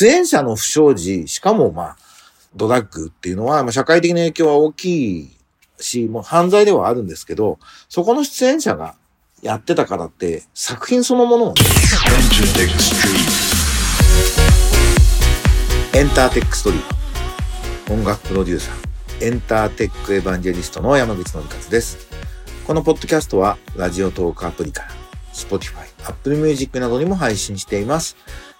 出演者の不祥事、しかもまあ、ドラッグっていうのは、まあ、社会的な影響は大きいし、もう犯罪ではあるんですけど、そこの出演者がやってたからって、作品そのものをね、エンターテックストリート。音楽プロデューサー、エンターテックエヴァンジェリストの山口のりかつです。このポッドキャストは、ラジオトークアプリから、Spotify、Apple Music などにも配信しています。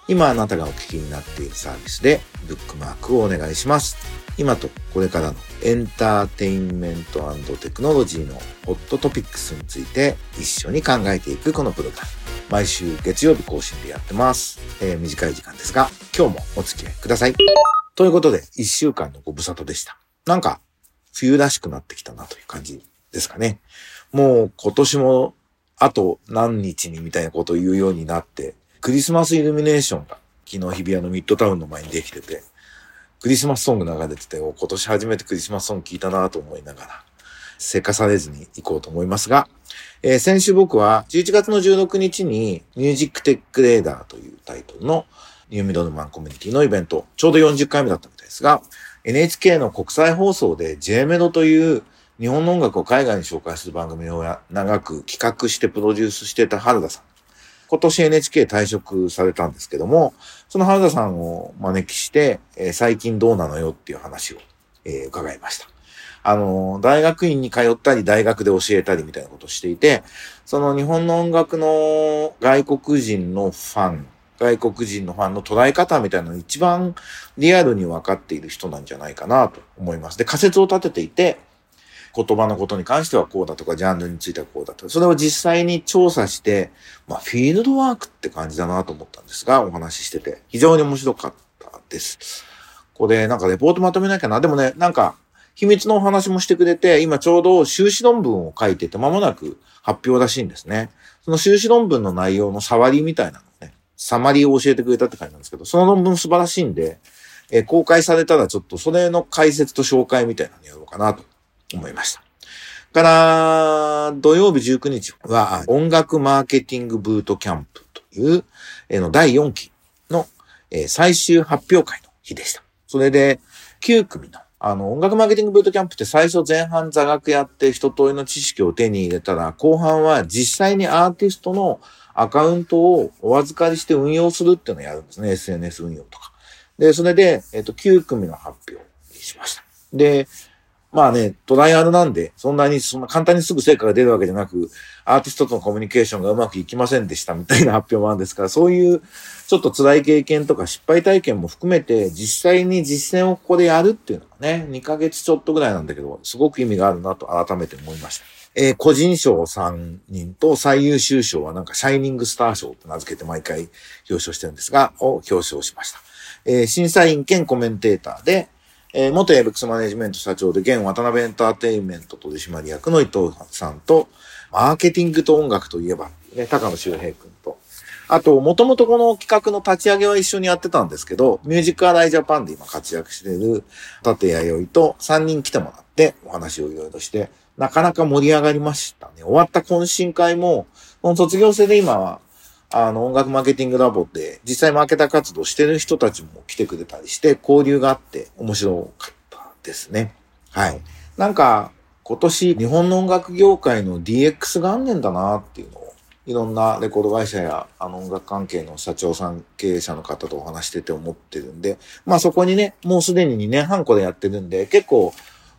今あなたがお聞きになっているサービスでブックマークをお願いします。今とこれからのエンターテインメントテクノロジーのホットトピックスについて一緒に考えていくこのプログラム。毎週月曜日更新でやってます。えー、短い時間ですが、今日もお付き合いください。ということで、一週間のご無沙汰でした。なんか、冬らしくなってきたなという感じですかね。もう今年もあと何日にみたいなことを言うようになって、クリスマスイルミネーションが昨日日比谷のミッドタウンの前にできてて、クリスマスソング流れてて、今年初めてクリスマスソング聞いたなと思いながら、せかされずに行こうと思いますが、えー、先週僕は11月の16日にミュージックテックレーダーというタイトルのニューミドルマンコミュニティのイベント、ちょうど40回目だったみたいですが、NHK の国際放送で J メドという日本の音楽を海外に紹介する番組を長く企画してプロデュースしてた原田さん。今年 NHK 退職されたんですけども、その原田さんを招きして、えー、最近どうなのよっていう話を、えー、伺いました。あの、大学院に通ったり、大学で教えたりみたいなことをしていて、その日本の音楽の外国人のファン、外国人のファンの捉え方みたいなのを一番リアルに分かっている人なんじゃないかなと思います。で、仮説を立てていて、言葉のことに関してはこうだとか、ジャンルについてはこうだとか、それを実際に調査して、まあ、フィールドワークって感じだなと思ったんですが、お話ししてて、非常に面白かったです。これ、なんかレポートまとめなきゃな。でもね、なんか、秘密のお話もしてくれて、今ちょうど修士論文を書いてて、間もなく発表らしいんですね。その修士論文の内容の触りみたいなのね、サマリーを教えてくれたって感じなんですけど、その論文素晴らしいんで、え、公開されたらちょっとそれの解説と紹介みたいなのやろうかなと思いました。から、土曜日19日は音楽マーケティングブートキャンプという、えの第4期の、え最終発表会の日でした。それで9組のあの、音楽マーケティングブートキャンプって最初前半座学やって一通りの知識を手に入れたら、後半は実際にアーティストのアカウントをお預かりして運用するっていうのをやるんですね。SNS 運用とか。で、それで、えっ、と、9組の発表にしました。で、まあね、トライアルなんで、そんなに、そんな簡単にすぐ成果が出るわけじゃなく、アーティストとのコミュニケーションがうまくいきませんでしたみたいな発表もあるんですから、そういうちょっと辛い経験とか失敗体験も含めて、実際に実践をここでやるっていうのはね、2ヶ月ちょっとぐらいなんだけど、すごく意味があるなと改めて思いました。えー、個人賞3人と最優秀賞はなんかシャイニングスター賞と名付けて毎回表彰してるんですが、を表彰しました。えー、審査員兼コメンテーターで、えー、元エブックスマネジメント社長で現渡辺エンターテインメント取締役の伊藤さんと、マーケティングと音楽といえば、ね、高野修平君と、あと、もともとこの企画の立ち上げは一緒にやってたんですけど、ミュージックアライジャパンで今活躍している立弥生と3人来てもらってお話をいろいろして、なかなか盛り上がりましたね。終わった懇親会も、この卒業生で今はあの、音楽マーケティングラボで、実際マーケター活動してる人たちも来てくれたりして、交流があって面白かったですね。はい。なんか、今年日本の音楽業界の DX 元年だなっていうのを、いろんなレコード会社やあの音楽関係の社長さん、経営者の方とお話してて思ってるんで、まあそこにね、もうすでに2年半これやってるんで、結構、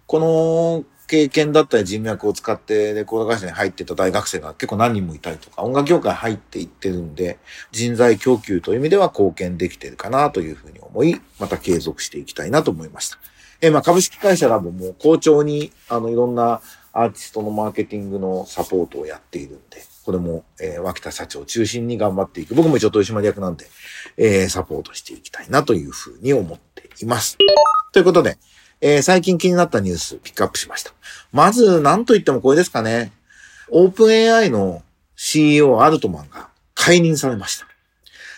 この経験だったり人脈を使ってレコード会社に入ってた大学生が結構何人もいたりとか、音楽業界入っていってるんで、人材供給という意味では貢献できてるかなというふうに思い、また継続していきたいなと思いました。えまあ、株式会社ラボも好調に、あの、いろんなアーティストのマーケティングのサポートをやっているんで、これも、えー、脇田社長を中心に頑張っていく。僕も一応取締役なんで、えー、サポートしていきたいなというふうに思っています。ということで、えー、最近気になったニュースピックアップしました。まず、何と言ってもこれですかね。オープン AI の CEO アルトマンが解任されました。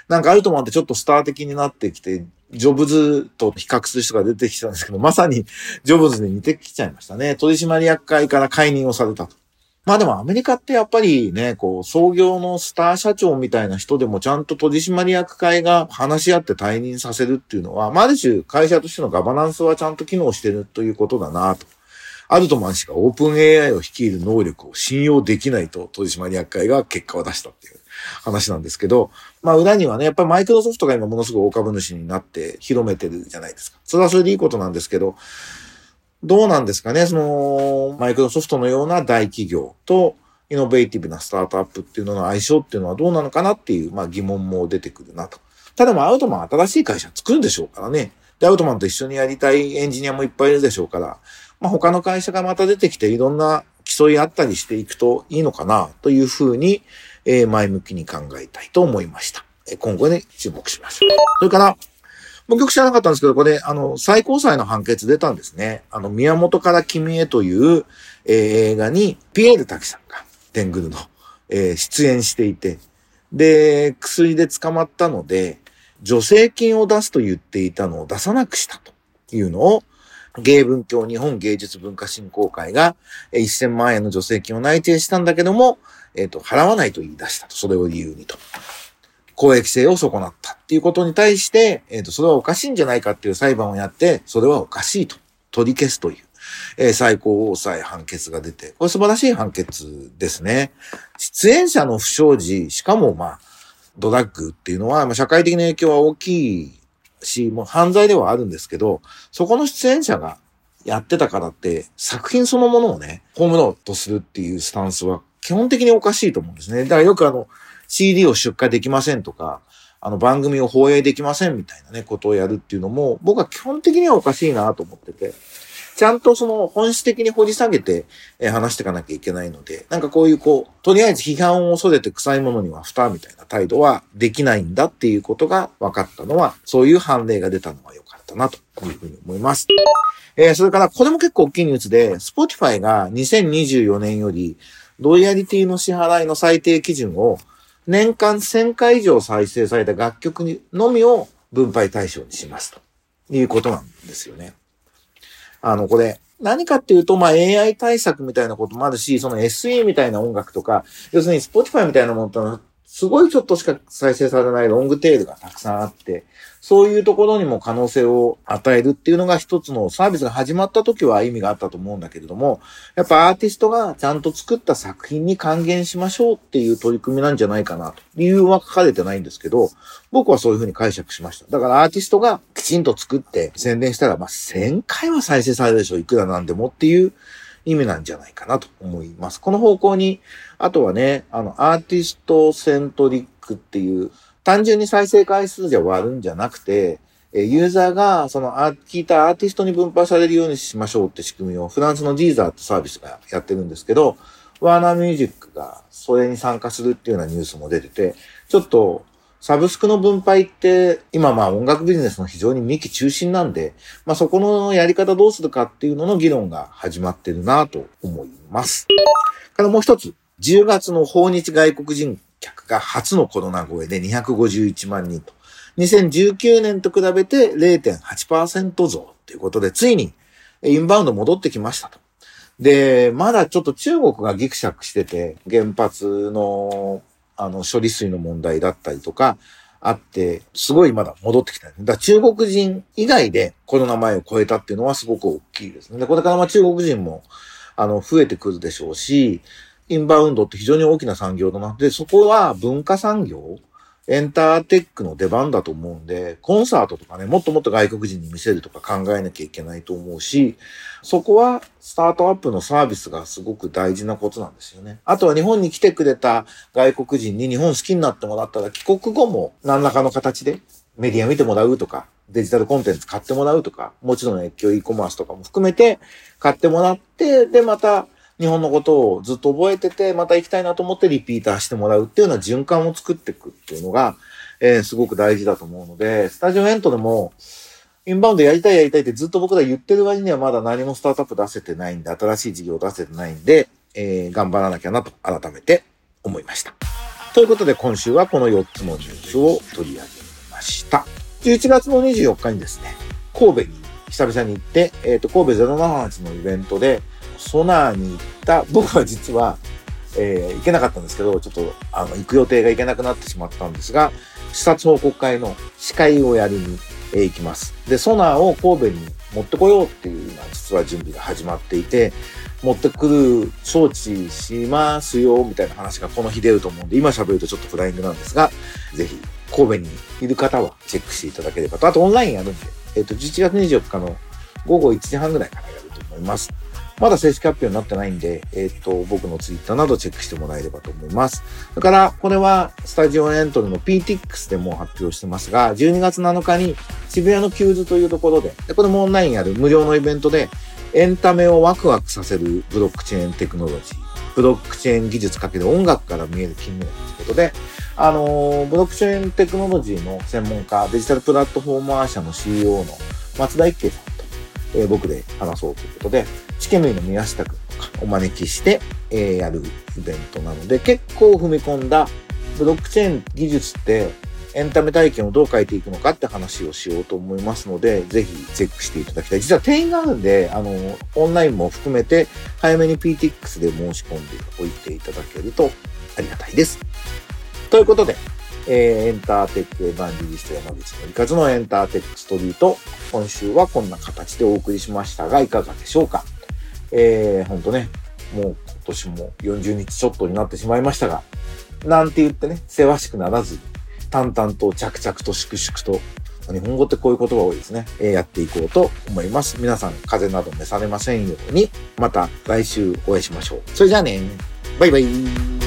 なんかアルトマンってちょっとスター的になってきて、ジョブズと比較する人が出てきたんですけど、まさにジョブズに似てきちゃいましたね。取締役会から解任をされたとまあでもアメリカってやっぱりね、こう、創業のスター社長みたいな人でもちゃんと取締役会が話し合って退任させるっていうのは、まあある種会社としてのガバナンスはちゃんと機能してるということだなと。アルトマン氏がオープン AI を率いる能力を信用できないと取締役会が結果を出したっていう話なんですけど、まあ裏にはね、やっぱりマイクロソフトが今ものすごい大株主になって広めてるじゃないですか。それはそれでいいことなんですけど、どうなんですかね、その、マイクロソフトのような大企業と、イノベーティブなスタートアップっていうのの相性っていうのはどうなのかなっていう、まあ疑問も出てくるなと。ただまあアウトマン新しい会社作るんでしょうからね。で、アウトマンと一緒にやりたいエンジニアもいっぱいいるでしょうから、まあ他の会社がまた出てきていろんな競い合ったりしていくといいのかなというふうに、えー、前向きに考えたいと思いました。今後ね、注目しましょう。それから、僕よく知らなかったんですけど、これ、あの、最高裁の判決出たんですね。あの、宮本から君へという、えー、映画に、ピエール滝さんが、テングルの、えー、出演していて、で、薬で捕まったので、助成金を出すと言っていたのを出さなくしたというのを、芸文教日本芸術文化振興会が1000万円の助成金を内定したんだけども、えっ、ー、と、払わないと言い出したと。それを理由にと。公益性を損なったっていうことに対して、えっ、ー、と、それはおかしいんじゃないかっていう裁判をやって、それはおかしいと取り消すという、えー、最高裁判決が出て、これ素晴らしい判決ですね。出演者の不祥事、しかもまあ、ドラッグっていうのは、まあ、社会的な影響は大きいし、もう犯罪ではあるんですけど、そこの出演者がやってたからって、作品そのものをね、ホームローとするっていうスタンスは基本的におかしいと思うんですね。だからよくあの、CD を出荷できませんとか、あの番組を放映できませんみたいなね、ことをやるっていうのも、僕は基本的にはおかしいなと思ってて、ちゃんとその本質的に掘り下げて、え話していかなきゃいけないので、なんかこういうこう、とりあえず批判を恐れて臭いものには蓋みたいな態度はできないんだっていうことが分かったのは、そういう判例が出たのは良かったなというふうに思います。えー、それから、これも結構大きいニュースで、Spotify が2024年より、ロイヤリティの支払いの最低基準を、年間1000回以上再生された楽曲にのみを分配対象にしますということなんですよね。あの、これ、何かっていうと、まあ、AI 対策みたいなこともあるし、その SE みたいな音楽とか、要するに Spotify みたいなものとすごいちょっとしか再生されないロングテールがたくさんあって、そういうところにも可能性を与えるっていうのが一つのサービスが始まった時は意味があったと思うんだけれども、やっぱアーティストがちゃんと作った作品に還元しましょうっていう取り組みなんじゃないかなと。理由は書かれてないんですけど、僕はそういうふうに解釈しました。だからアーティストがきちんと作って宣伝したら、まあ、1000回は再生されるでしょ。いくらなんでもっていう意味なんじゃないかなと思います。この方向に、あとはね、あの、アーティストセントリックっていう、単純に再生回数じゃ割るんじゃなくて、えユーザーがその聞いたアーティストに分配されるようにしましょうって仕組みをフランスのジーザーってサービスがやってるんですけど、ワーナーミュージックがそれに参加するっていうようなニュースも出てて、ちょっとサブスクの分配って今まあ音楽ビジネスの非常に幹中心なんで、まあそこのやり方どうするかっていうのの議論が始まってるなと思います。からもう一つ、10月の訪日外国人客が初のコロナ超えで251万人と。2019年と比べて0.8%増ということで、ついにインバウンド戻ってきましたと。で、まだちょっと中国がギクシャクしてて、原発のあの処理水の問題だったりとか、あって、すごいまだ戻ってきた。だから中国人以外でこの名前を超えたっていうのはすごく大きいですね。で、これからま中国人も、あの、増えてくるでしょうし、インバウンドって非常に大きな産業だな。で、そこは文化産業、エンターテックの出番だと思うんで、コンサートとかね、もっともっと外国人に見せるとか考えなきゃいけないと思うし、そこはスタートアップのサービスがすごく大事なことなんですよね。あとは日本に来てくれた外国人に日本好きになってもらったら帰国後も何らかの形でメディア見てもらうとか、デジタルコンテンツ買ってもらうとか、もちろん越境 e コマースとかも含めて買ってもらって、で、また日本のことをずっと覚えてて、また行きたいなと思ってリピーターしてもらうっていうような循環を作っていくっていうのが、えー、すごく大事だと思うので、スタジオエントでも、インバウンドやりたいやりたいってずっと僕ら言ってる割にはまだ何もスタートアップ出せてないんで、新しい事業出せてないんで、えー、頑張らなきゃなと改めて思いました。ということで今週はこの4つのニュースを取り上げました。11月の24日にですね、神戸に久々に行って、えっ、ー、と、神戸078のイベントで、ソナーに行った、僕は実はえー、行けなかったんですけど、ちょっと、あの、行く予定が行けなくなってしまったんですが、視察報告会の司会をやりに、えー、行きます。で、ソナーを神戸に持ってこようっていうの実は準備が始まっていて、持ってくる装置しますよ、みたいな話がこの日出ると思うんで、今喋るとちょっとフライングなんですが、ぜひ、神戸にいる方はチェックしていただければと。あとオンラインやるんで、えっ、ー、と、11月24日の午後1時半ぐらいからやると思います。まだ正式発表になってないんで、えっ、と、僕のツイッターなどチェックしてもらえればと思います。だから、これはスタジオエントリーの PTX でも発表してますが、12月7日に渋谷の QWS というところで、でこれもオンラインやる無料のイベントで、エンタメをワクワクさせるブロックチェーンテクノロジー、ブロックチェーン技術かける音楽から見える近未来ということで、あの、ブロックチェーンテクノロジーの専門家、デジタルプラットフォーマー社の CEO の松田一慶さん、えー、僕で話そうということで、チケミーの宮下君とかお招きして、えー、やるイベントなので、結構踏み込んだブロックチェーン技術ってエンタメ体験をどう変えていくのかって話をしようと思いますので、ぜひチェックしていただきたい。実は定員があるんで、あの、オンラインも含めて、早めに PTX で申し込んでおいていただけるとありがたいです。ということで、えー、エンターテックエヴァンジリスト山口のりかのエンターテックストリート、今週はこんな形でお送りしましたが、いかがでしょうか？えー、ほんとね、もう今年も40日ちょっとになってしまいましたが、なんて言ってね、せわしくならず、淡々と着々と粛々と、日本語ってこういう言葉多いですね、えー、やっていこうと思います。皆さん、風邪など召されませんように、また来週お会いしましょう。それじゃあね、バイバイ。